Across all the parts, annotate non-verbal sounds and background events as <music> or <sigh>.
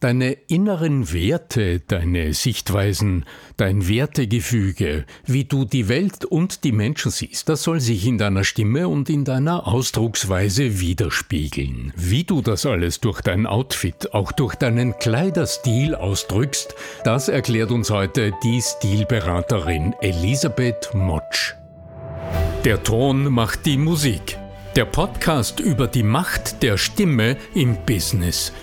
Deine inneren Werte, deine Sichtweisen, dein Wertegefüge, wie du die Welt und die Menschen siehst, das soll sich in deiner Stimme und in deiner Ausdrucksweise widerspiegeln. Wie du das alles durch dein Outfit, auch durch deinen Kleiderstil ausdrückst, das erklärt uns heute die Stilberaterin Elisabeth Motsch. Der Ton macht die Musik. Der Podcast über die Macht der Stimme im Business –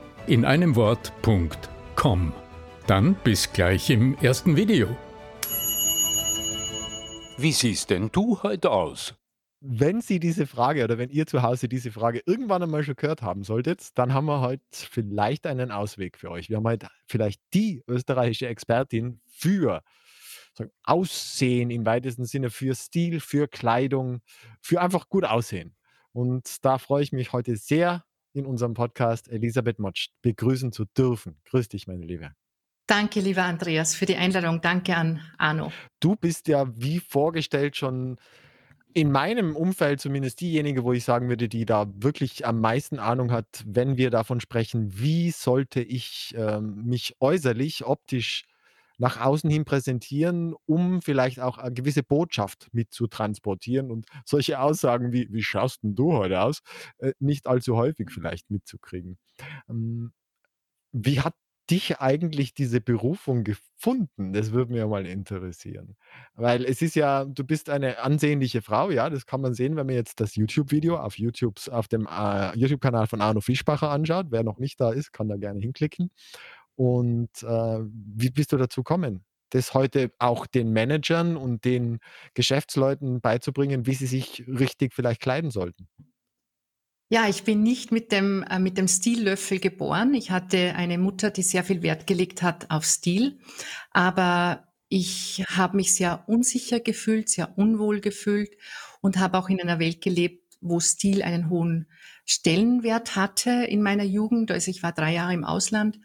in einem Wort.com. Dann bis gleich im ersten Video. Wie siehst denn du heute aus? Wenn Sie diese Frage oder wenn ihr zu Hause diese Frage irgendwann einmal schon gehört haben solltet, dann haben wir heute vielleicht einen Ausweg für euch. Wir haben heute vielleicht die österreichische Expertin für sagen, Aussehen im weitesten Sinne, für Stil, für Kleidung, für einfach gut aussehen. Und da freue ich mich heute sehr, in unserem Podcast Elisabeth Motsch begrüßen zu dürfen. Grüß dich, meine Liebe. Danke, lieber Andreas, für die Einladung. Danke an Arno. Du bist ja, wie vorgestellt, schon in meinem Umfeld zumindest diejenige, wo ich sagen würde, die da wirklich am meisten Ahnung hat, wenn wir davon sprechen, wie sollte ich äh, mich äußerlich, optisch nach außen hin präsentieren, um vielleicht auch eine gewisse Botschaft mit zu transportieren und solche Aussagen wie, wie schaust denn du heute aus, äh, nicht allzu häufig vielleicht mitzukriegen. Ähm, wie hat dich eigentlich diese Berufung gefunden? Das würde ja mal interessieren. Weil es ist ja, du bist eine ansehnliche Frau, ja, das kann man sehen, wenn man jetzt das YouTube-Video auf, auf dem äh, YouTube-Kanal von Arno Fischbacher anschaut. Wer noch nicht da ist, kann da gerne hinklicken. Und äh, wie bist du dazu gekommen, das heute auch den Managern und den Geschäftsleuten beizubringen, wie sie sich richtig vielleicht kleiden sollten? Ja, ich bin nicht mit dem, äh, mit dem Stillöffel geboren. Ich hatte eine Mutter, die sehr viel Wert gelegt hat auf Stil. Aber ich habe mich sehr unsicher gefühlt, sehr unwohl gefühlt und habe auch in einer Welt gelebt, wo Stil einen hohen Stellenwert hatte in meiner Jugend. Also ich war drei Jahre im Ausland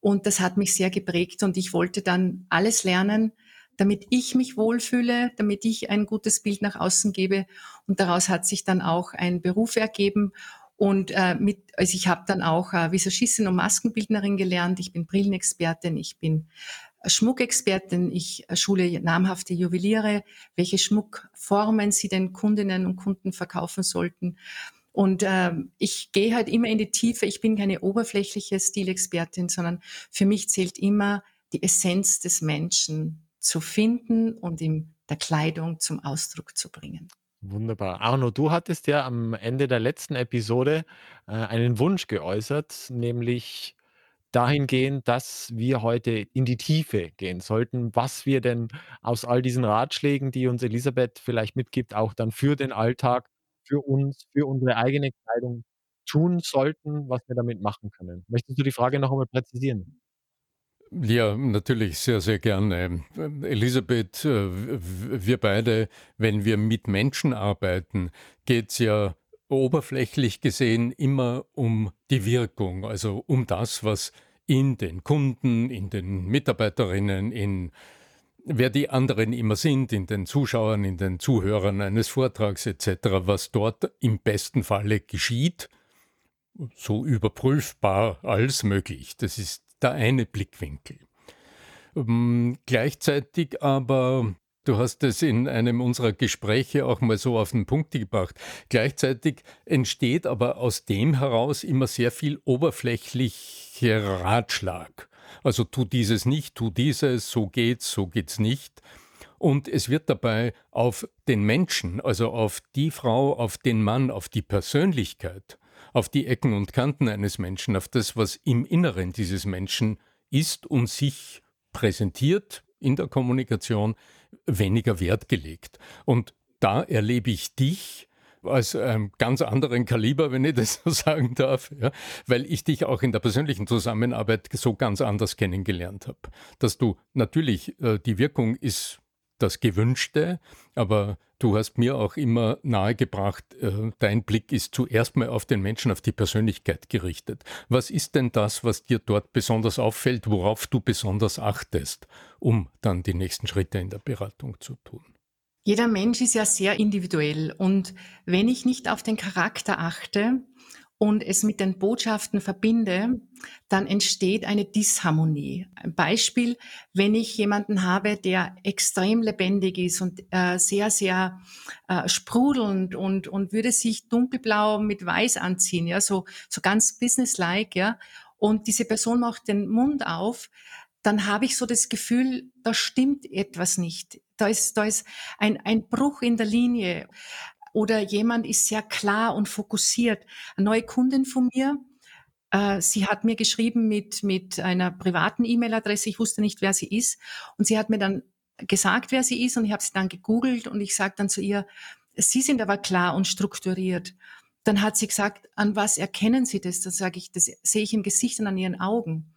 und das hat mich sehr geprägt und ich wollte dann alles lernen, damit ich mich wohlfühle, damit ich ein gutes Bild nach außen gebe. Und daraus hat sich dann auch ein Beruf ergeben. Und äh, mit, also ich habe dann auch äh, Visagistin und Maskenbildnerin gelernt. Ich bin Brillenexpertin, ich bin Schmuckexpertin. Ich äh, schule namhafte Juweliere, welche Schmuckformen sie den Kundinnen und Kunden verkaufen sollten. Und ähm, ich gehe halt immer in die Tiefe. Ich bin keine oberflächliche Stilexpertin, sondern für mich zählt immer die Essenz des Menschen zu finden und in der Kleidung zum Ausdruck zu bringen. Wunderbar. Arno, du hattest ja am Ende der letzten Episode äh, einen Wunsch geäußert, nämlich dahingehend, dass wir heute in die Tiefe gehen sollten, was wir denn aus all diesen Ratschlägen, die uns Elisabeth vielleicht mitgibt, auch dann für den Alltag für uns, für unsere eigene Kleidung tun sollten, was wir damit machen können. Möchtest du die Frage noch einmal präzisieren? Ja, natürlich sehr, sehr gerne. Elisabeth, äh, wir beide, wenn wir mit Menschen arbeiten, geht es ja oberflächlich gesehen immer um die Wirkung, also um das, was in den Kunden, in den Mitarbeiterinnen, in wer die anderen immer sind, in den Zuschauern, in den Zuhörern eines Vortrags etc., was dort im besten Falle geschieht, so überprüfbar als möglich. Das ist der eine Blickwinkel. Um, gleichzeitig aber, du hast es in einem unserer Gespräche auch mal so auf den Punkt gebracht, gleichzeitig entsteht aber aus dem heraus immer sehr viel oberflächlicher Ratschlag. Also tu dieses nicht, tu dieses, so geht's, so geht's nicht. Und es wird dabei auf den Menschen, also auf die Frau, auf den Mann, auf die Persönlichkeit, auf die Ecken und Kanten eines Menschen, auf das, was im Inneren dieses Menschen ist und sich präsentiert in der Kommunikation, weniger Wert gelegt. Und da erlebe ich dich aus einem ganz anderen Kaliber, wenn ich das <laughs> so sagen darf, ja, weil ich dich auch in der persönlichen Zusammenarbeit so ganz anders kennengelernt habe. Dass du natürlich, äh, die Wirkung ist das Gewünschte, aber du hast mir auch immer nahegebracht, äh, dein Blick ist zuerst mal auf den Menschen, auf die Persönlichkeit gerichtet. Was ist denn das, was dir dort besonders auffällt, worauf du besonders achtest, um dann die nächsten Schritte in der Beratung zu tun? Jeder Mensch ist ja sehr individuell und wenn ich nicht auf den Charakter achte, und es mit den Botschaften verbinde, dann entsteht eine Disharmonie. Ein Beispiel, wenn ich jemanden habe, der extrem lebendig ist und äh, sehr, sehr äh, sprudelnd und, und würde sich dunkelblau mit weiß anziehen, ja, so, so ganz businesslike, ja, und diese Person macht den Mund auf, dann habe ich so das Gefühl, da stimmt etwas nicht. Da ist, da ist ein, ein Bruch in der Linie oder jemand ist sehr klar und fokussiert. Eine neue Kundin von mir, äh, sie hat mir geschrieben mit, mit einer privaten E-Mail-Adresse, ich wusste nicht, wer sie ist. Und sie hat mir dann gesagt, wer sie ist und ich habe sie dann gegoogelt und ich sage dann zu ihr, Sie sind aber klar und strukturiert. Dann hat sie gesagt, an was erkennen Sie das? Dann sage ich, das sehe ich im Gesicht und an Ihren Augen.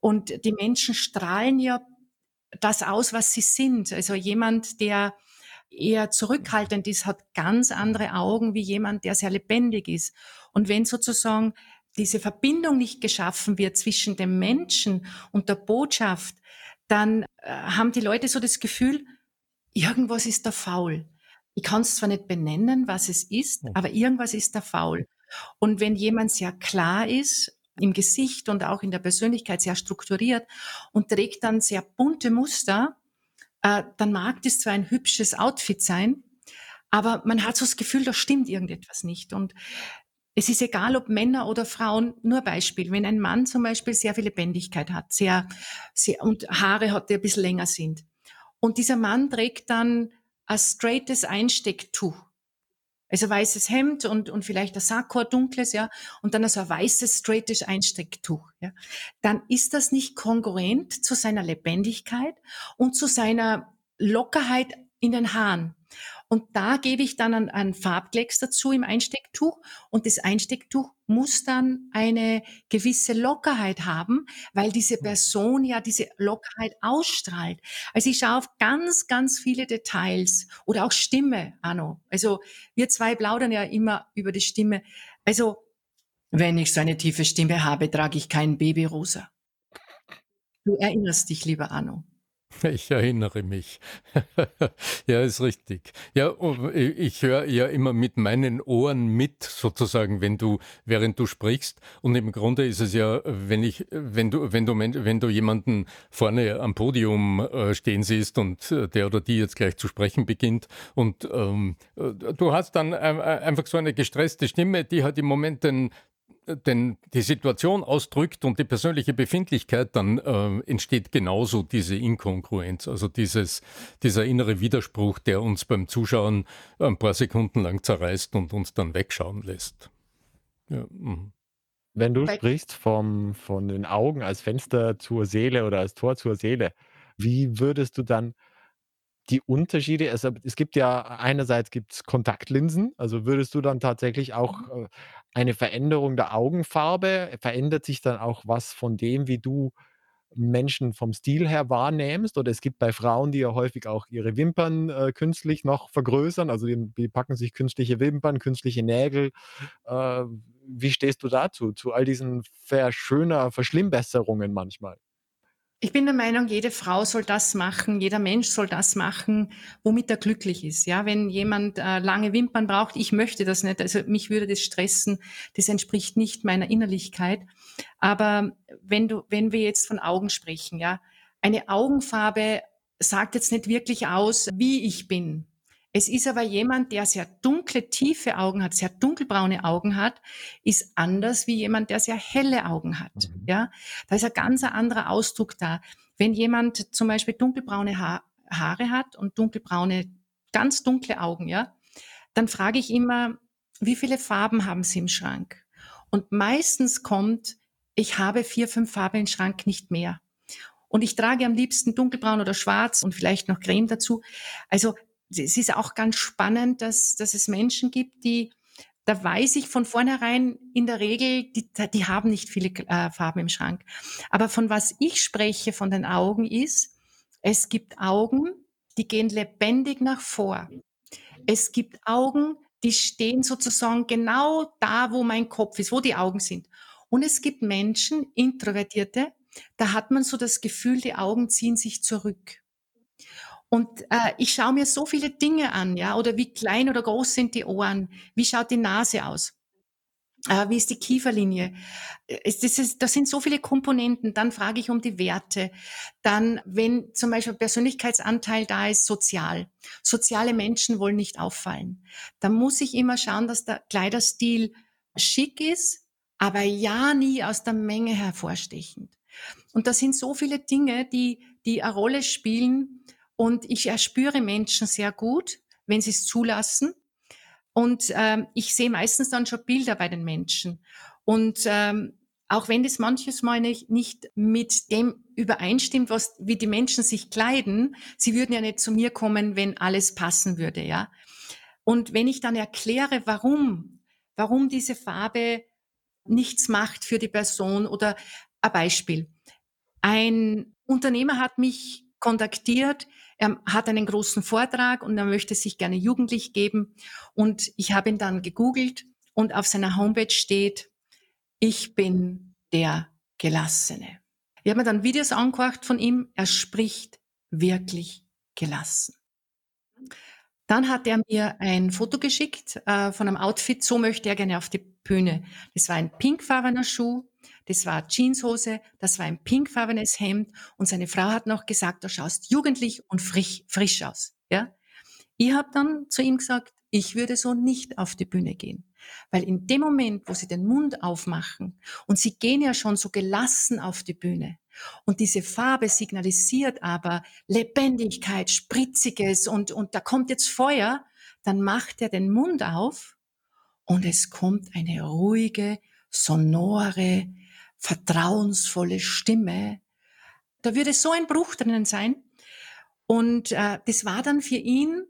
Und die Menschen strahlen ja das aus, was sie sind. Also jemand, der eher zurückhaltend ist, hat ganz andere Augen wie jemand, der sehr lebendig ist. Und wenn sozusagen diese Verbindung nicht geschaffen wird zwischen dem Menschen und der Botschaft, dann äh, haben die Leute so das Gefühl, irgendwas ist da faul. Ich kann es zwar nicht benennen, was es ist, aber irgendwas ist da faul. Und wenn jemand sehr klar ist, im Gesicht und auch in der Persönlichkeit sehr strukturiert und trägt dann sehr bunte Muster, äh, dann mag das zwar ein hübsches Outfit sein, aber man hat so das Gefühl, da stimmt irgendetwas nicht. Und es ist egal, ob Männer oder Frauen, nur Beispiel, wenn ein Mann zum Beispiel sehr viel Lebendigkeit hat, sehr, sehr und Haare hat, die ein bisschen länger sind. Und dieser Mann trägt dann ein straightes Einstecktuch. Also weißes Hemd und, und vielleicht ein Sakko, dunkles, ja, und dann so ein weißes, straightes Einstecktuch, ja. Dann ist das nicht kongruent zu seiner Lebendigkeit und zu seiner Lockerheit in den Haaren. Und da gebe ich dann ein, ein Farbklecks dazu im Einstecktuch. Und das Einstecktuch muss dann eine gewisse Lockerheit haben, weil diese Person ja diese Lockerheit ausstrahlt. Also ich schaue auf ganz, ganz viele Details oder auch Stimme, Anno. Also wir zwei plaudern ja immer über die Stimme. Also wenn ich so eine tiefe Stimme habe, trage ich kein Babyrosa. Du erinnerst dich, lieber Anno. <laughs> Ich erinnere mich. <laughs> ja, ist richtig. Ja, ich höre ja immer mit meinen Ohren mit, sozusagen, wenn du, während du sprichst. Und im Grunde ist es ja, wenn ich, wenn du, wenn du, wenn du jemanden vorne am Podium äh, stehen siehst und äh, der oder die jetzt gleich zu sprechen beginnt und ähm, äh, du hast dann einfach so eine gestresste Stimme, die hat im Moment den, denn die Situation ausdrückt und die persönliche Befindlichkeit, dann äh, entsteht genauso diese Inkongruenz, also dieses, dieser innere Widerspruch, der uns beim Zuschauen ein paar Sekunden lang zerreißt und uns dann wegschauen lässt. Ja, mhm. Wenn du sprichst vom, von den Augen als Fenster zur Seele oder als Tor zur Seele, wie würdest du dann die Unterschiede, also es gibt ja einerseits gibt's Kontaktlinsen, also würdest du dann tatsächlich auch mhm. äh, eine Veränderung der Augenfarbe, verändert sich dann auch was von dem, wie du Menschen vom Stil her wahrnimmst? Oder es gibt bei Frauen, die ja häufig auch ihre Wimpern äh, künstlich noch vergrößern, also die, die, packen sich künstliche Wimpern, künstliche Nägel. Äh, wie stehst du dazu, zu all diesen Verschöner, Verschlimmbesserungen manchmal? Ich bin der Meinung, jede Frau soll das machen, jeder Mensch soll das machen, womit er glücklich ist. Ja, wenn jemand äh, lange Wimpern braucht, ich möchte das nicht. Also mich würde das stressen. Das entspricht nicht meiner Innerlichkeit. Aber wenn du, wenn wir jetzt von Augen sprechen, ja, eine Augenfarbe sagt jetzt nicht wirklich aus, wie ich bin. Es ist aber jemand, der sehr dunkle, tiefe Augen hat, sehr dunkelbraune Augen hat, ist anders wie jemand, der sehr helle Augen hat. Mhm. Ja, da ist ein ganz anderer Ausdruck da. Wenn jemand zum Beispiel dunkelbraune ha Haare hat und dunkelbraune, ganz dunkle Augen, ja, dann frage ich immer, wie viele Farben haben Sie im Schrank? Und meistens kommt, ich habe vier, fünf Farben im Schrank, nicht mehr. Und ich trage am liebsten dunkelbraun oder schwarz und vielleicht noch Creme dazu. Also es ist auch ganz spannend, dass, dass es Menschen gibt, die, da weiß ich von vornherein in der Regel, die, die haben nicht viele äh, Farben im Schrank. Aber von was ich spreche, von den Augen, ist, es gibt Augen, die gehen lebendig nach vor. Es gibt Augen, die stehen sozusagen genau da, wo mein Kopf ist, wo die Augen sind. Und es gibt Menschen, Introvertierte, da hat man so das Gefühl, die Augen ziehen sich zurück. Und äh, ich schaue mir so viele Dinge an, ja, oder wie klein oder groß sind die Ohren, wie schaut die Nase aus, äh, wie ist die Kieferlinie. Es, das, ist, das sind so viele Komponenten. Dann frage ich um die Werte. Dann, wenn zum Beispiel Persönlichkeitsanteil da ist, sozial. Soziale Menschen wollen nicht auffallen. Dann muss ich immer schauen, dass der Kleiderstil schick ist, aber ja nie aus der Menge hervorstechend. Und das sind so viele Dinge, die, die eine Rolle spielen, und ich erspüre Menschen sehr gut, wenn sie es zulassen. Und ähm, ich sehe meistens dann schon Bilder bei den Menschen. Und ähm, auch wenn das manches Mal nicht, nicht mit dem übereinstimmt, was, wie die Menschen sich kleiden, sie würden ja nicht zu mir kommen, wenn alles passen würde, ja. Und wenn ich dann erkläre, warum, warum diese Farbe nichts macht für die Person oder ein Beispiel. Ein Unternehmer hat mich kontaktiert, er hat einen großen Vortrag und er möchte sich gerne jugendlich geben. Und ich habe ihn dann gegoogelt und auf seiner Homepage steht, ich bin der Gelassene. Ich habe mir dann Videos angehört von ihm. Er spricht wirklich gelassen. Dann hat er mir ein Foto geschickt äh, von einem Outfit, so möchte er gerne auf die Bühne. Das war ein pinkfarbener Schuh, das war Jeanshose, das war ein pinkfarbenes Hemd und seine Frau hat noch gesagt, du schaust jugendlich und frisch, frisch aus. Ja? Ich habe dann zu ihm gesagt, ich würde so nicht auf die Bühne gehen. Weil in dem Moment, wo sie den Mund aufmachen und sie gehen ja schon so gelassen auf die Bühne und diese Farbe signalisiert aber Lebendigkeit, Spritziges und, und da kommt jetzt Feuer, dann macht er den Mund auf und es kommt eine ruhige, sonore, vertrauensvolle Stimme. Da würde so ein Bruch drinnen sein. Und äh, das war dann für ihn,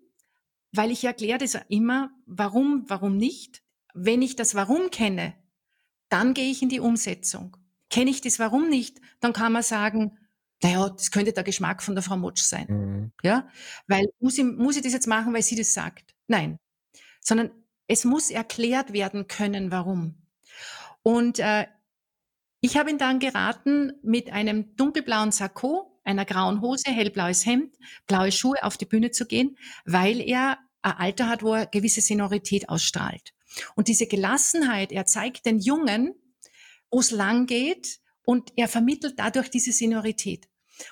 weil ich erkläre das immer, warum, warum nicht. Wenn ich das Warum kenne, dann gehe ich in die Umsetzung. Kenne ich das Warum nicht, dann kann man sagen, naja, das könnte der Geschmack von der Frau Motsch sein. Mhm. Ja, weil muss ich, muss ich das jetzt machen, weil sie das sagt? Nein, sondern es muss erklärt werden können, warum. Und äh, ich habe ihn dann geraten, mit einem dunkelblauen Sakko, einer grauen Hose, hellblaues Hemd, blaue Schuhe auf die Bühne zu gehen, weil er ein Alter hat, wo er gewisse Senorität ausstrahlt. Und diese Gelassenheit, er zeigt den Jungen, wo es lang geht und er vermittelt dadurch diese Senorität.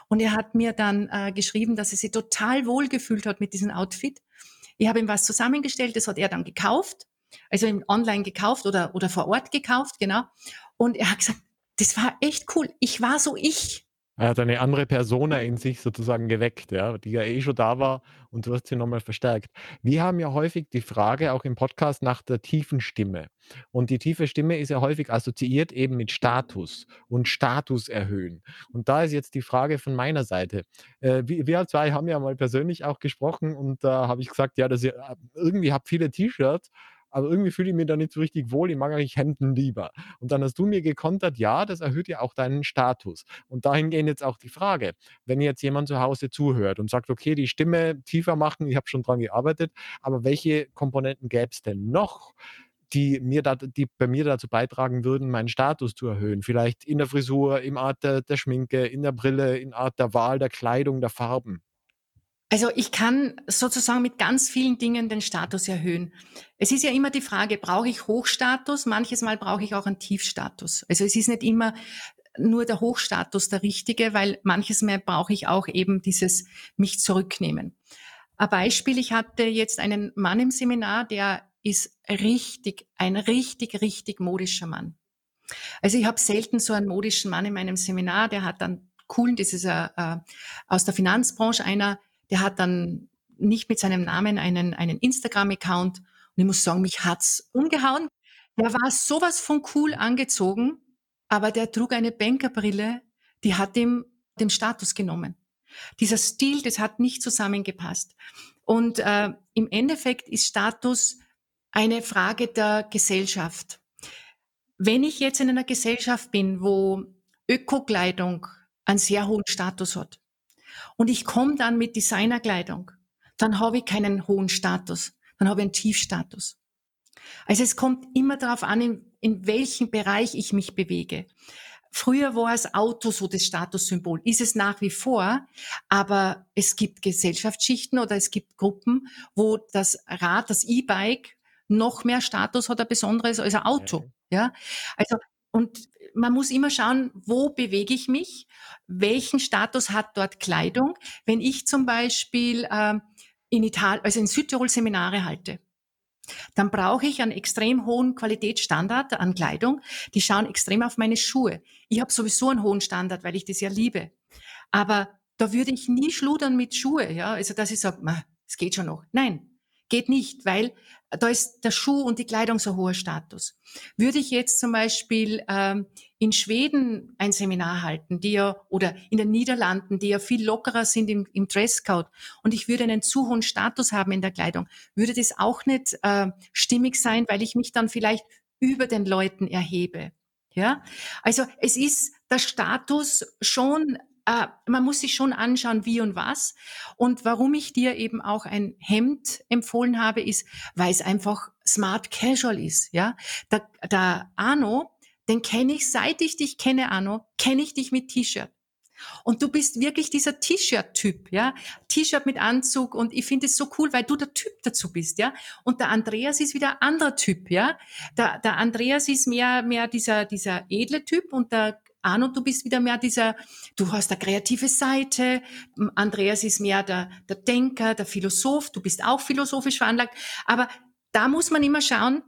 Und er hat mir dann äh, geschrieben, dass er sich total wohl gefühlt hat mit diesem Outfit. Ich habe ihm was zusammengestellt, das hat er dann gekauft, also online gekauft oder, oder vor Ort gekauft, genau. Und er hat gesagt, das war echt cool. Ich war so ich. Er hat eine andere Persona in sich sozusagen geweckt, ja, die ja eh schon da war und du hast sie nochmal verstärkt. Wir haben ja häufig die Frage auch im Podcast nach der tiefen Stimme. Und die tiefe Stimme ist ja häufig assoziiert eben mit Status und Status erhöhen. Und da ist jetzt die Frage von meiner Seite. Äh, wir, zwei haben ja mal persönlich auch gesprochen und da habe ich gesagt, ja, dass ihr äh, irgendwie habt viele T-Shirts aber irgendwie fühle ich mich da nicht so richtig wohl, ich mag eigentlich Hemden lieber. Und dann hast du mir gekontert, ja, das erhöht ja auch deinen Status. Und dahin gehen jetzt auch die Frage, wenn jetzt jemand zu Hause zuhört und sagt, okay, die Stimme tiefer machen, ich habe schon dran gearbeitet, aber welche Komponenten gäbe es denn noch? die mir da, die bei mir dazu beitragen würden, meinen Status zu erhöhen. Vielleicht in der Frisur, im Art der, der Schminke, in der Brille, in Art der Wahl der Kleidung, der Farben. Also ich kann sozusagen mit ganz vielen Dingen den Status erhöhen. Es ist ja immer die Frage, brauche ich Hochstatus? Manches Mal brauche ich auch einen Tiefstatus. Also es ist nicht immer nur der Hochstatus der richtige, weil manches Mal brauche ich auch eben dieses mich zurücknehmen. Ein Beispiel, ich hatte jetzt einen Mann im Seminar, der ist richtig, ein richtig, richtig modischer Mann. Also ich habe selten so einen modischen Mann in meinem Seminar, der hat dann coolen, das ist äh, aus der Finanzbranche einer, der hat dann nicht mit seinem Namen einen, einen Instagram-Account. Und ich muss sagen, mich hat's umgehauen. Der war sowas von cool angezogen, aber der trug eine Bankerbrille, die hat ihm den Status genommen. Dieser Stil, das hat nicht zusammengepasst. Und äh, im Endeffekt ist Status eine Frage der Gesellschaft. Wenn ich jetzt in einer Gesellschaft bin, wo Ökokleidung einen sehr hohen Status hat und ich komme dann mit Designerkleidung, dann habe ich keinen hohen Status, dann habe ich einen Tiefstatus. Also es kommt immer darauf an, in, in welchem Bereich ich mich bewege. Früher war das Auto so das Statussymbol, ist es nach wie vor, aber es gibt Gesellschaftsschichten oder es gibt Gruppen, wo das Rad, das E-Bike noch mehr Status hat, ein besonderes als ein Auto. Ja, also und man muss immer schauen, wo bewege ich mich, welchen Status hat dort Kleidung. Wenn ich zum Beispiel äh, in Italien, also in Südtirol Seminare halte, dann brauche ich einen extrem hohen Qualitätsstandard an Kleidung. Die schauen extrem auf meine Schuhe. Ich habe sowieso einen hohen Standard, weil ich das ja liebe. Aber da würde ich nie schludern mit Schuhe, ja. Also, dass ich sage, es geht schon noch. Nein, geht nicht, weil da ist der Schuh und die Kleidung so hoher Status. Würde ich jetzt zum Beispiel ähm, in Schweden ein Seminar halten, die ja, oder in den Niederlanden, die ja viel lockerer sind im, im Dresscode, und ich würde einen zu hohen Status haben in der Kleidung, würde das auch nicht äh, stimmig sein, weil ich mich dann vielleicht über den Leuten erhebe. Ja, also es ist der Status schon äh, man muss sich schon anschauen, wie und was. Und warum ich dir eben auch ein Hemd empfohlen habe, ist, weil es einfach smart casual ist. Ja, der, der Arno, den kenne ich, seit ich dich kenne, Arno, kenne ich dich mit T-Shirt. Und du bist wirklich dieser T-Shirt-Typ, ja. T-Shirt mit Anzug und ich finde es so cool, weil du der Typ dazu bist, ja. Und der Andreas ist wieder ein anderer Typ, ja. Der, der Andreas ist mehr, mehr dieser, dieser edle Typ und der Arno, du bist wieder mehr dieser, du hast eine kreative Seite, Andreas ist mehr der, der Denker, der Philosoph, du bist auch philosophisch veranlagt, aber da muss man immer schauen,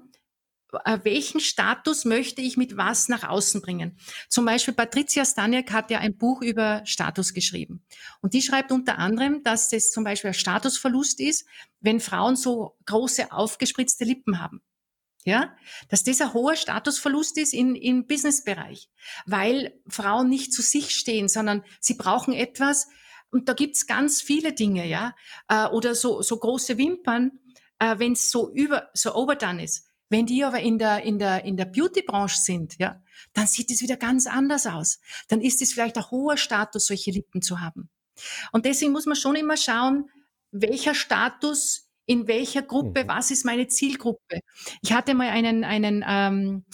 äh, welchen Status möchte ich mit was nach außen bringen. Zum Beispiel Patricia Staniak hat ja ein Buch über Status geschrieben. Und die schreibt unter anderem, dass das zum Beispiel ein Statusverlust ist, wenn Frauen so große aufgespritzte Lippen haben ja, dass das ein hoher Statusverlust ist in, im Businessbereich, weil Frauen nicht zu sich stehen, sondern sie brauchen etwas, und da gibt's ganz viele Dinge, ja, äh, oder so, so große Wimpern, äh, wenn es so über, so overdone ist. Wenn die aber in der, in der, in der Beauty-Branche sind, ja, dann sieht es wieder ganz anders aus. Dann ist es vielleicht ein hoher Status, solche Lippen zu haben. Und deswegen muss man schon immer schauen, welcher Status in welcher Gruppe, mhm. was ist meine Zielgruppe. Ich hatte mal einen, einen ähm,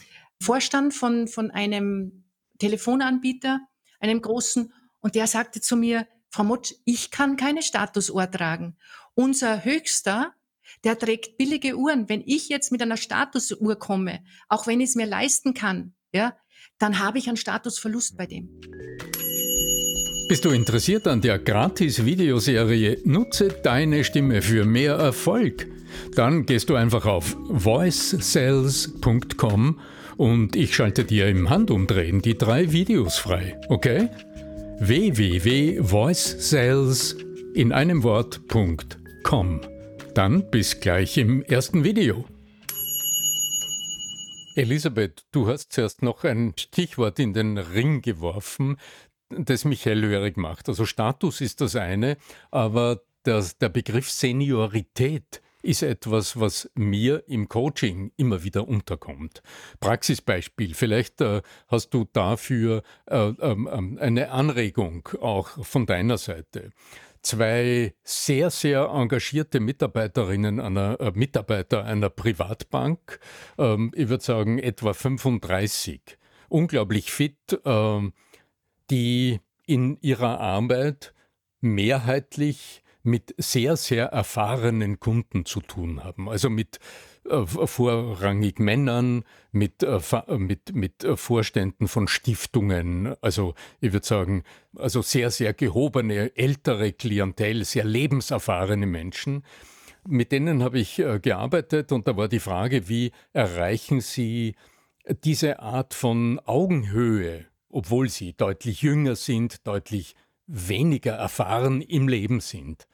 Vorstand von, von einem Telefonanbieter, einem großen, und der sagte zu mir, Frau Motsch, ich kann keine Statusuhr tragen. Unser Höchster, der trägt billige Uhren. Wenn ich jetzt mit einer Statusuhr komme, auch wenn ich es mir leisten kann, ja, dann habe ich einen Statusverlust bei dem. Bist du interessiert an der Gratis-Videoserie Nutze deine Stimme für mehr Erfolg? Dann gehst du einfach auf voicesales.com und ich schalte dir im Handumdrehen die drei Videos frei, okay? www.voicesales in einem Wort.com. Dann bis gleich im ersten Video. Elisabeth, du hast zuerst noch ein Stichwort in den Ring geworfen, das mich hellhörig macht. Also Status ist das eine, aber das, der Begriff Seniorität ist etwas, was mir im Coaching immer wieder unterkommt. Praxisbeispiel, vielleicht äh, hast du dafür äh, äh, eine Anregung auch von deiner Seite. Zwei sehr, sehr engagierte Mitarbeiterinnen einer äh, Mitarbeiter einer Privatbank, ähm, ich würde sagen etwa 35, unglaublich fit, ähm, die in ihrer Arbeit mehrheitlich mit sehr, sehr erfahrenen Kunden zu tun haben. Also mit äh, vorrangig Männern, mit, äh, mit, mit Vorständen von Stiftungen, also ich würde sagen, also sehr, sehr gehobene, ältere Klientel, sehr lebenserfahrene Menschen. Mit denen habe ich äh, gearbeitet und da war die Frage, wie erreichen Sie diese Art von Augenhöhe obwohl sie deutlich jünger sind, deutlich weniger erfahren im Leben sind.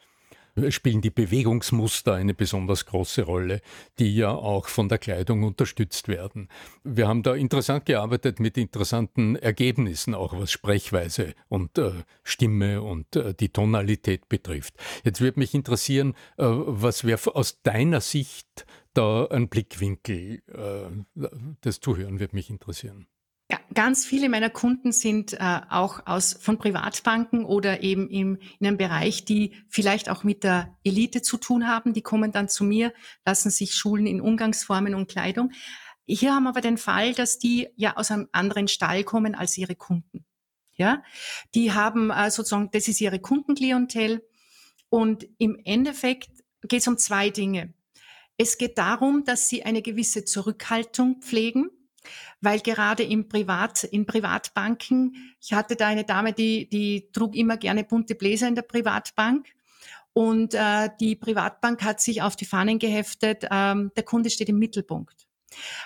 spielen die Bewegungsmuster eine besonders große Rolle, die ja auch von der Kleidung unterstützt werden. Wir haben da interessant gearbeitet mit interessanten Ergebnissen, auch was Sprechweise und äh, Stimme und äh, die Tonalität betrifft. Jetzt würde mich interessieren, äh, was wäre aus deiner Sicht da ein Blickwinkel? Äh, das Zuhören würde mich interessieren. Ganz viele meiner Kunden sind äh, auch aus, von Privatbanken oder eben im, in einem Bereich, die vielleicht auch mit der Elite zu tun haben. Die kommen dann zu mir, lassen sich schulen in Umgangsformen und Kleidung. Hier haben wir aber den Fall, dass die ja aus einem anderen Stall kommen als ihre Kunden. Ja, die haben äh, sozusagen, das ist ihre Kundenklientel. Und im Endeffekt geht es um zwei Dinge. Es geht darum, dass sie eine gewisse Zurückhaltung pflegen weil gerade im Privat, in Privatbanken, ich hatte da eine Dame, die, die trug immer gerne bunte Bläser in der Privatbank. Und äh, die Privatbank hat sich auf die Fahnen geheftet, ähm, der Kunde steht im Mittelpunkt.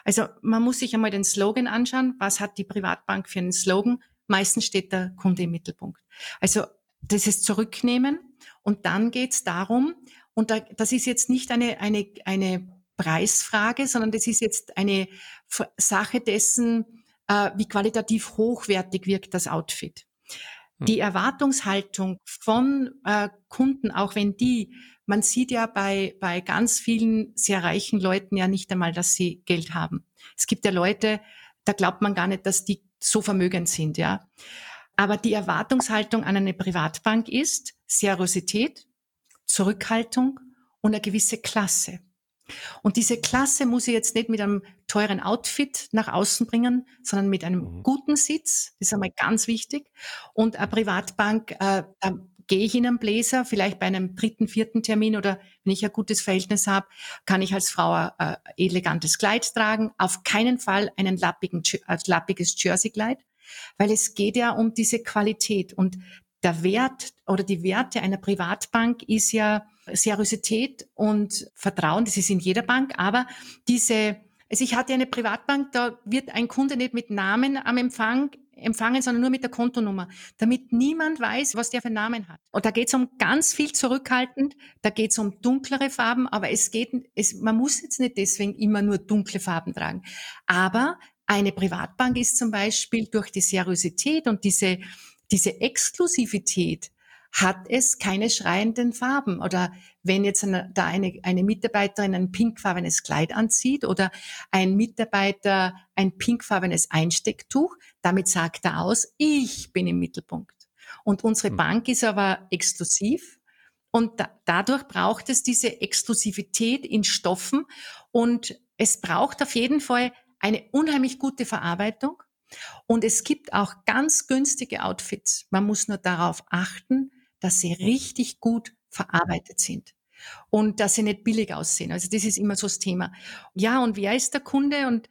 Also man muss sich einmal den Slogan anschauen. Was hat die Privatbank für einen Slogan? Meistens steht der Kunde im Mittelpunkt. Also das ist Zurücknehmen. Und dann geht es darum, und da, das ist jetzt nicht eine, eine, eine Preisfrage, sondern das ist jetzt eine Sache dessen, äh, wie qualitativ hochwertig wirkt das Outfit. Hm. Die Erwartungshaltung von äh, Kunden, auch wenn die, man sieht ja bei, bei ganz vielen sehr reichen Leuten ja nicht einmal, dass sie Geld haben. Es gibt ja Leute, da glaubt man gar nicht, dass die so vermögend sind, ja. Aber die Erwartungshaltung an eine Privatbank ist Seriosität, Zurückhaltung und eine gewisse Klasse. Und diese Klasse muss ich jetzt nicht mit einem teuren Outfit nach außen bringen, sondern mit einem mhm. guten Sitz. Das ist einmal ganz wichtig. Und eine Privatbank, äh, da gehe ich in einen Bläser, vielleicht bei einem dritten, vierten Termin oder wenn ich ein gutes Verhältnis habe, kann ich als Frau ein äh, elegantes Kleid tragen. Auf keinen Fall ein lappiges Jersey-Kleid, weil es geht ja um diese Qualität. Und der Wert oder die Werte einer Privatbank ist ja Seriosität und Vertrauen, das ist in jeder Bank, aber diese, also ich hatte eine Privatbank, da wird ein Kunde nicht mit Namen am Empfang empfangen, sondern nur mit der Kontonummer, damit niemand weiß, was der für einen Namen hat. Und da geht es um ganz viel zurückhaltend, da geht es um dunklere Farben, aber es geht, es, man muss jetzt nicht deswegen immer nur dunkle Farben tragen. Aber eine Privatbank ist zum Beispiel durch die Seriosität und diese, diese Exklusivität hat es keine schreienden Farben. Oder wenn jetzt eine, da eine, eine Mitarbeiterin ein pinkfarbenes Kleid anzieht oder ein Mitarbeiter ein pinkfarbenes Einstecktuch, damit sagt er aus, ich bin im Mittelpunkt. Und unsere hm. Bank ist aber exklusiv. Und da, dadurch braucht es diese Exklusivität in Stoffen. Und es braucht auf jeden Fall eine unheimlich gute Verarbeitung. Und es gibt auch ganz günstige Outfits. Man muss nur darauf achten, dass sie richtig gut verarbeitet sind und dass sie nicht billig aussehen. Also das ist immer so das Thema. Ja, und wer ist der Kunde? Und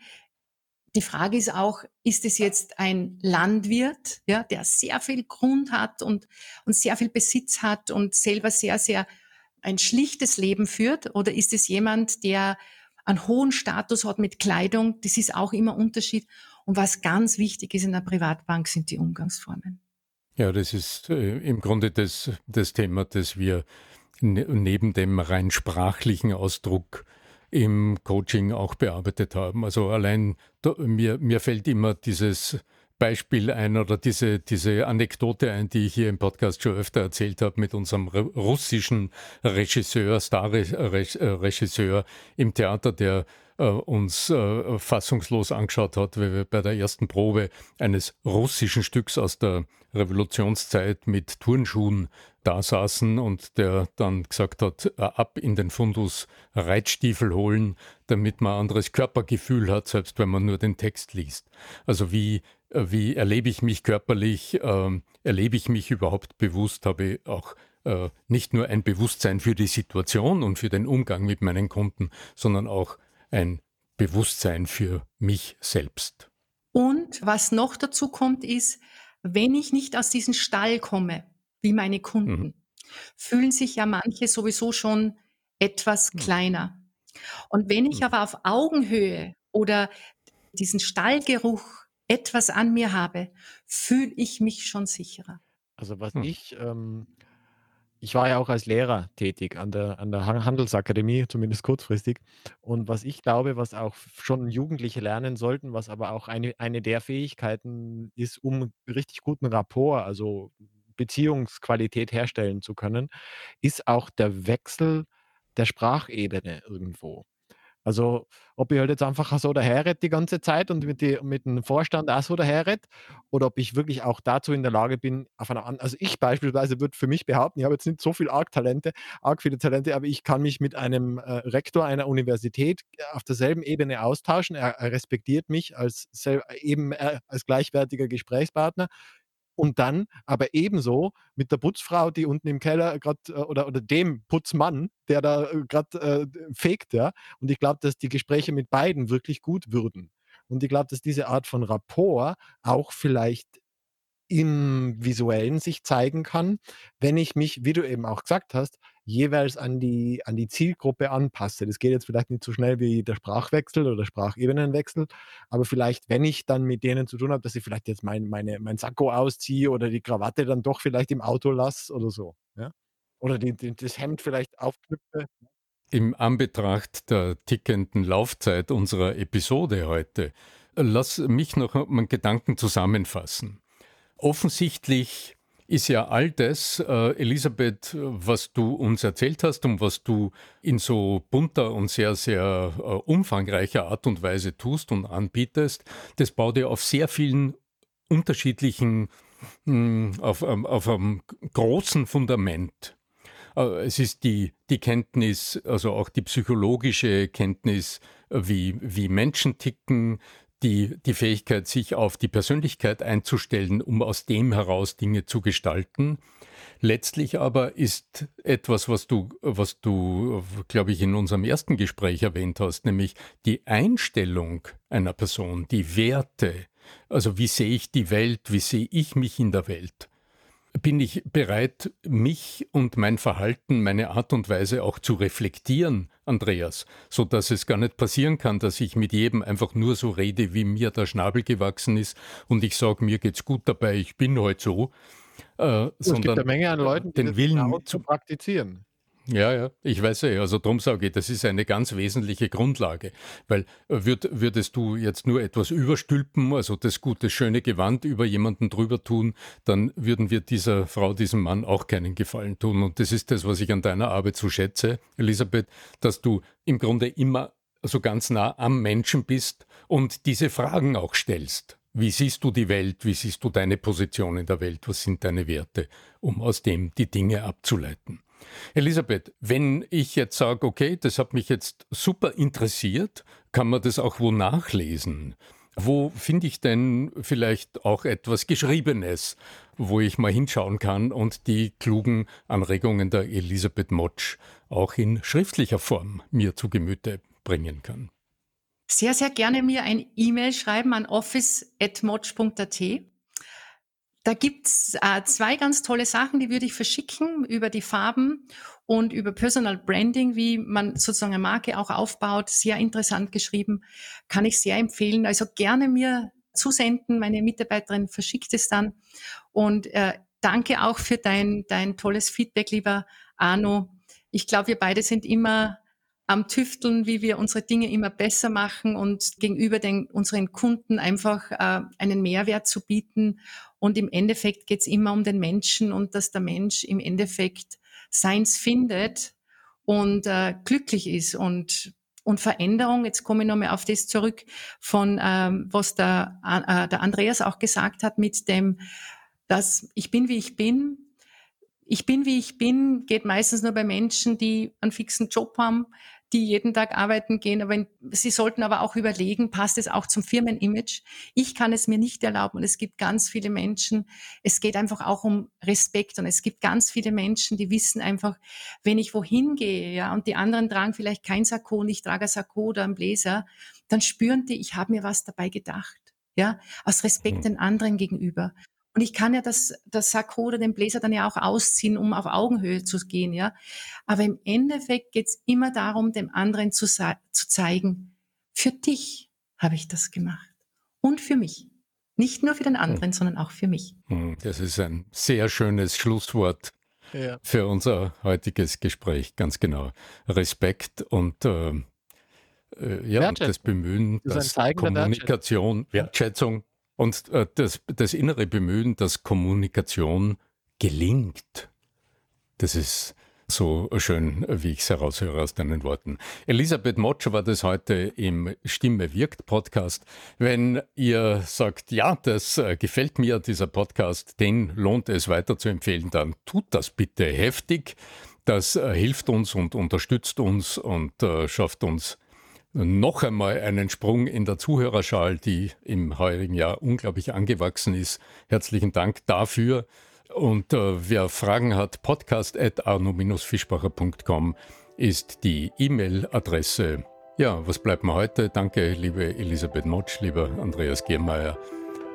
die Frage ist auch, ist es jetzt ein Landwirt, ja, der sehr viel Grund hat und, und sehr viel Besitz hat und selber sehr, sehr ein schlichtes Leben führt? Oder ist es jemand, der einen hohen Status hat mit Kleidung? Das ist auch immer Unterschied. Und was ganz wichtig ist in der Privatbank, sind die Umgangsformen. Ja, das ist äh, im Grunde das, das Thema, das wir ne, neben dem rein sprachlichen Ausdruck im Coaching auch bearbeitet haben. Also allein da, mir, mir fällt immer dieses Beispiel ein oder diese, diese Anekdote ein, die ich hier im Podcast schon öfter erzählt habe mit unserem russischen Regisseur, Starregisseur im Theater, der uns äh, fassungslos angeschaut hat, weil wir bei der ersten Probe eines russischen Stücks aus der Revolutionszeit mit Turnschuhen da saßen und der dann gesagt hat, äh, ab in den Fundus Reitstiefel holen, damit man anderes Körpergefühl hat, selbst wenn man nur den Text liest. Also wie, wie erlebe ich mich körperlich, äh, erlebe ich mich überhaupt bewusst, habe ich auch äh, nicht nur ein Bewusstsein für die Situation und für den Umgang mit meinen Kunden, sondern auch ein Bewusstsein für mich selbst. Und was noch dazu kommt, ist, wenn ich nicht aus diesem Stall komme, wie meine Kunden, mhm. fühlen sich ja manche sowieso schon etwas mhm. kleiner. Und wenn ich mhm. aber auf Augenhöhe oder diesen Stallgeruch etwas an mir habe, fühle ich mich schon sicherer. Also was mhm. ich ähm, ich war ja auch als Lehrer tätig an der, an der Handelsakademie, zumindest kurzfristig. Und was ich glaube, was auch schon Jugendliche lernen sollten, was aber auch eine, eine der Fähigkeiten ist, um richtig guten Rapport, also Beziehungsqualität herstellen zu können, ist auch der Wechsel der Sprachebene irgendwo. Also, ob ich halt jetzt einfach so daherrede die ganze Zeit und mit, die, mit dem Vorstand auch so daherrede oder ob ich wirklich auch dazu in der Lage bin, auf einer anderen, also ich beispielsweise würde für mich behaupten, ich habe jetzt nicht so viel arg Talente, arg viele Talente, aber ich kann mich mit einem äh, Rektor einer Universität äh, auf derselben Ebene austauschen. Er, er respektiert mich als eben äh, als gleichwertiger Gesprächspartner und dann aber ebenso mit der Putzfrau, die unten im Keller gerade äh, oder, oder dem Putzmann, der da äh, gerade äh, fegt, ja. Und ich glaube, dass die Gespräche mit beiden wirklich gut würden. Und ich glaube, dass diese Art von Rapport auch vielleicht im Visuellen sich zeigen kann, wenn ich mich, wie du eben auch gesagt hast, jeweils an die, an die Zielgruppe anpasse. Das geht jetzt vielleicht nicht so schnell wie der Sprachwechsel oder Sprachebenenwechsel, aber vielleicht, wenn ich dann mit denen zu tun habe, dass ich vielleicht jetzt mein, meine, mein Sakko ausziehe oder die Krawatte dann doch vielleicht im Auto lasse oder so. Ja? Oder die, die, das Hemd vielleicht aufknüpfe. Im Anbetracht der tickenden Laufzeit unserer Episode heute, lass mich noch einen Gedanken zusammenfassen. Offensichtlich ist ja all das, äh, Elisabeth, was du uns erzählt hast und was du in so bunter und sehr, sehr äh, umfangreicher Art und Weise tust und anbietest, das baut ja auf sehr vielen unterschiedlichen, mh, hm, auf, auf einem großen Fundament. Äh, es ist die, die Kenntnis, also auch die psychologische Kenntnis, äh, wie, wie Menschen ticken, die, die Fähigkeit, sich auf die Persönlichkeit einzustellen, um aus dem heraus Dinge zu gestalten. Letztlich aber ist etwas, was du, was du, glaube ich, in unserem ersten Gespräch erwähnt hast, nämlich die Einstellung einer Person, die Werte. Also wie sehe ich die Welt, wie sehe ich mich in der Welt? Bin ich bereit, mich und mein Verhalten, meine Art und Weise auch zu reflektieren, Andreas, so dass es gar nicht passieren kann, dass ich mit jedem einfach nur so rede, wie mir der Schnabel gewachsen ist und ich sage, mir geht's gut dabei, ich bin heute halt so. Äh, es gibt eine Menge an Leuten, den Willen zu praktizieren. Ja, ja, ich weiß ja, also darum sage ich, das ist eine ganz wesentliche Grundlage, weil äh, würd, würdest du jetzt nur etwas überstülpen, also das gute, schöne Gewand über jemanden drüber tun, dann würden wir dieser Frau, diesem Mann auch keinen Gefallen tun. Und das ist das, was ich an deiner Arbeit so schätze, Elisabeth, dass du im Grunde immer so ganz nah am Menschen bist und diese Fragen auch stellst. Wie siehst du die Welt? Wie siehst du deine Position in der Welt? Was sind deine Werte? Um aus dem die Dinge abzuleiten. Elisabeth, wenn ich jetzt sage, okay, das hat mich jetzt super interessiert, kann man das auch wo nachlesen? Wo finde ich denn vielleicht auch etwas Geschriebenes, wo ich mal hinschauen kann und die klugen Anregungen der Elisabeth Motsch auch in schriftlicher Form mir zu Gemüte bringen kann? Sehr, sehr gerne mir ein E-Mail schreiben an office.motsch.at. Da gibt's äh, zwei ganz tolle Sachen, die würde ich verschicken über die Farben und über Personal Branding, wie man sozusagen eine Marke auch aufbaut. Sehr interessant geschrieben, kann ich sehr empfehlen. Also gerne mir zusenden. Meine Mitarbeiterin verschickt es dann. Und äh, danke auch für dein, dein tolles Feedback, lieber Arno. Ich glaube, wir beide sind immer am Tüfteln, wie wir unsere Dinge immer besser machen und gegenüber den, unseren Kunden einfach äh, einen Mehrwert zu bieten. Und im Endeffekt geht es immer um den Menschen und dass der Mensch im Endeffekt seins findet und äh, glücklich ist und und Veränderung, jetzt komme ich nochmal auf das zurück, von ähm, was der, äh, der Andreas auch gesagt hat mit dem, dass ich bin, wie ich bin, ich bin, wie ich bin, geht meistens nur bei Menschen, die einen fixen Job haben, die jeden Tag arbeiten gehen. Aber sie sollten aber auch überlegen, passt es auch zum Firmenimage? Ich kann es mir nicht erlauben. Und es gibt ganz viele Menschen, es geht einfach auch um Respekt. Und es gibt ganz viele Menschen, die wissen einfach, wenn ich wohin gehe, ja, und die anderen tragen vielleicht kein Sakko und ich trage ein Sakko oder einen Bläser, dann spüren die, ich habe mir was dabei gedacht. Ja, aus Respekt mhm. den anderen gegenüber. Und ich kann ja das, das Sakko oder den Bläser dann ja auch ausziehen, um auf Augenhöhe zu gehen, ja. Aber im Endeffekt geht's immer darum, dem anderen zu, zu zeigen, für dich habe ich das gemacht. Und für mich. Nicht nur für den hm. anderen, sondern auch für mich. Hm, das ist ein sehr schönes Schlusswort. ja. für unser heutiges Gespräch, ganz genau. Respekt und äh, äh ja, und das Bemühen, das dass Kommunikation, Wertschätzung und äh, das, das innere Bemühen, dass Kommunikation gelingt. Das ist so schön, wie ich es heraushöre aus deinen Worten. Elisabeth Motscher war das heute im Stimme wirkt Podcast. Wenn ihr sagt, ja, das äh, gefällt mir, dieser Podcast, den lohnt es weiter zu empfehlen, dann tut das bitte heftig. Das äh, hilft uns und unterstützt uns und äh, schafft uns noch einmal einen Sprung in der Zuhörerschal, die im heurigen Jahr unglaublich angewachsen ist. Herzlichen Dank dafür. Und äh, wer Fragen hat, podcast.arno-fischbacher.com ist die E-Mail-Adresse. Ja, was bleibt mir heute? Danke, liebe Elisabeth Motsch, lieber Andreas Giermeier.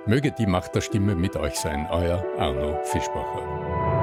Möge die Macht der Stimme mit euch sein, euer Arno Fischbacher.